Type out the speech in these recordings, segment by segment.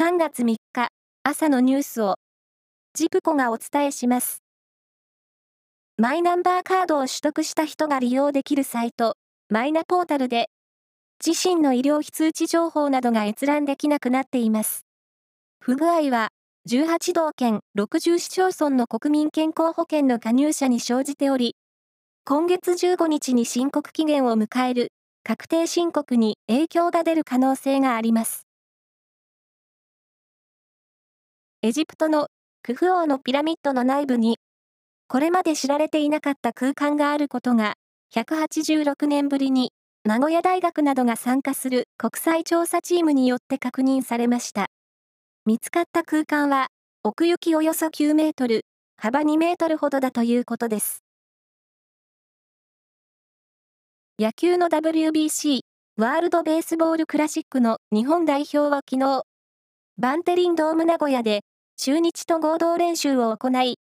3月3日朝のニュースをジプコがお伝えします。マイナンバーカードを取得した人が利用できるサイト、マイナポータルで自身の医療非通知情報などが閲覧できなくなっています。不具合は18道県60市町村の国民健康保険の加入者に生じており、今月15日に申告期限を迎える確定申告に影響が出る可能性があります。エジプトのクフ王のピラミッドの内部に、これまで知られていなかった空間があることが、186年ぶりに名古屋大学などが参加する国際調査チームによって確認されました。見つかった空間は、奥行きおよそ9メートル、幅2メートルほどだということです。野球の WBC、ワールドベースボールクラシックの日本代表は昨日、バンテリンドーム名古屋で中日と合同練習を行い、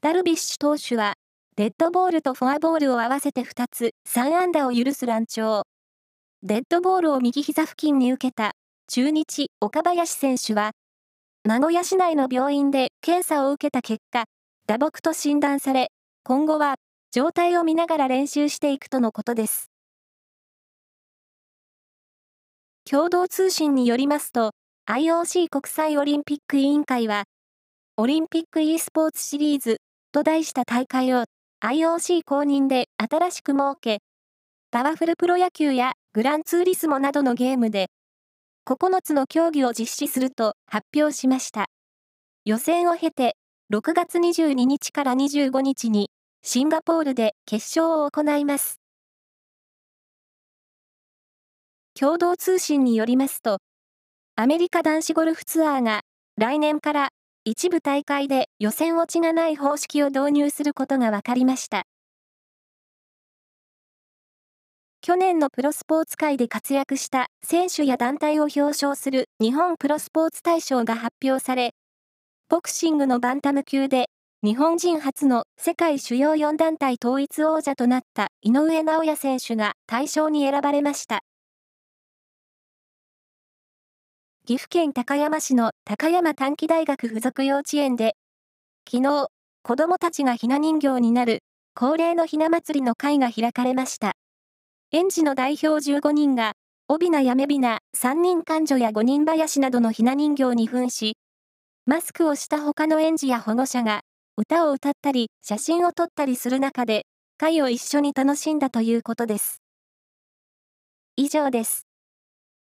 ダルビッシュ投手は、デッドボールとフォアボールを合わせて2つ、3安打を許す乱調。デッドボールを右膝付近に受けた中日岡林選手は、名古屋市内の病院で検査を受けた結果、打撲と診断され、今後は状態を見ながら練習していくとのことです。共同通信によりますと、IOC 国際オリンピック委員会は、オリンピック e スポーツシリーズと題した大会を IOC 公認で新しく設け、パワフルプロ野球やグランツーリスモなどのゲームで、9つの競技を実施すると発表しました。予選を経て、6月22日から25日にシンガポールで決勝を行います。共同通信によりますと、アメリカ男子ゴルフツアーが来年から一部大会で予選落ちがない方式を導入することが分かりました。去年のプロスポーツ界で活躍した選手や団体を表彰する日本プロスポーツ大賞が発表され、ボクシングのバンタム級で日本人初の世界主要4団体統一王者となった井上尚弥選手が大賞に選ばれました。岐阜県高山市の高山短期大学附属幼稚園で、昨日、子供たちがひな人形になる恒例のひな祭りの会が開かれました。園児の代表15人が、帯名やめびな、三人勘女や五人林などのひな人形に扮し、マスクをした他の園児や保護者が、歌を歌ったり、写真を撮ったりする中で、会を一緒に楽しんだということです。以上です。